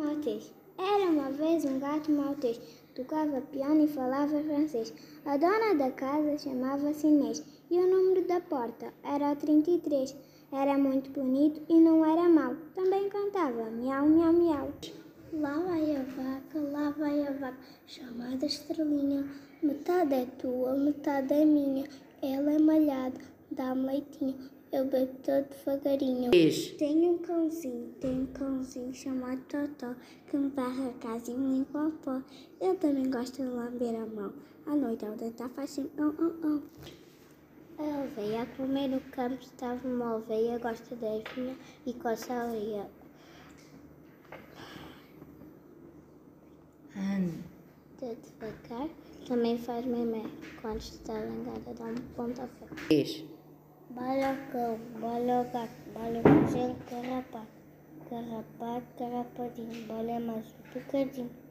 maltês. Era uma vez um gato maltês, tocava piano e falava francês. A dona da casa chamava-se Inês e o número da porta era 33. Era muito bonito e não era mau. Também cantava miau, miau, miau. Lá vai a vaca, lá vai a vaca, chamada estrelinha. Metade é tua, metade é minha. Ela é malhada, dá-me leitinho. Eu bebo todo devagarinho. Tenho um cãozinho, tenho um cãozinho chamado Totó, que me varre a casa e me limpa o pó. Ele também gosta de lamber a mão. À noite ao deitar faz sempre oh, oh, oh. A ovelha a comer no campo estava uma ovelha, gosta da ervinha e coça a orelha. De devagar, também faz memé. Quando está zangada, dá um pontapé. Bala o Balaka, balaka, balaka, jangan kerapat. Kerapat, kerapat, jangan boleh masuk. ke jangan.